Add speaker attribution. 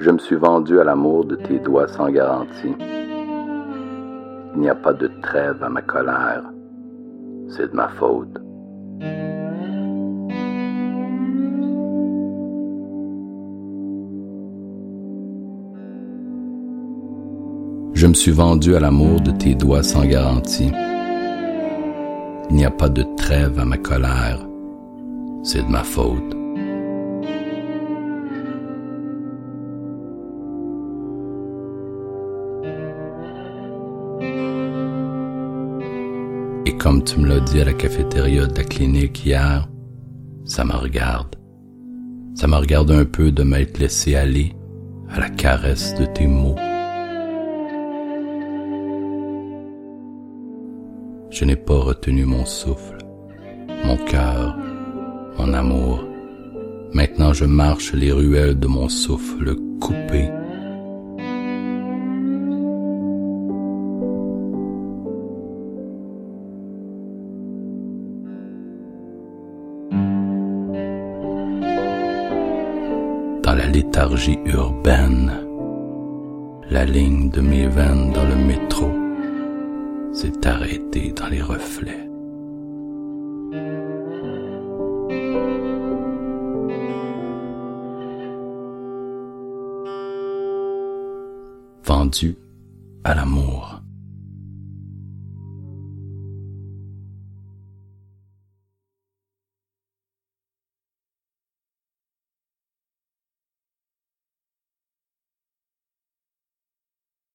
Speaker 1: Je me suis vendu à l'amour de tes doigts sans garantie. Il n'y a pas de trêve à ma colère. C'est de ma faute. Je me suis vendu à l'amour de tes doigts sans garantie. Il n'y a pas de trêve à ma colère. C'est de ma faute. Et comme tu me l'as dit à la cafétéria de la clinique hier, ça me regarde. Ça me regarde un peu de m'être laissé aller à la caresse de tes mots. Je n'ai pas retenu mon souffle, mon cœur, mon amour. Maintenant je marche les ruelles de mon souffle coupé. Dans la léthargie urbaine, la ligne de mes veines dans le métro s'est arrêtée dans les reflets. Vendu à l'amour.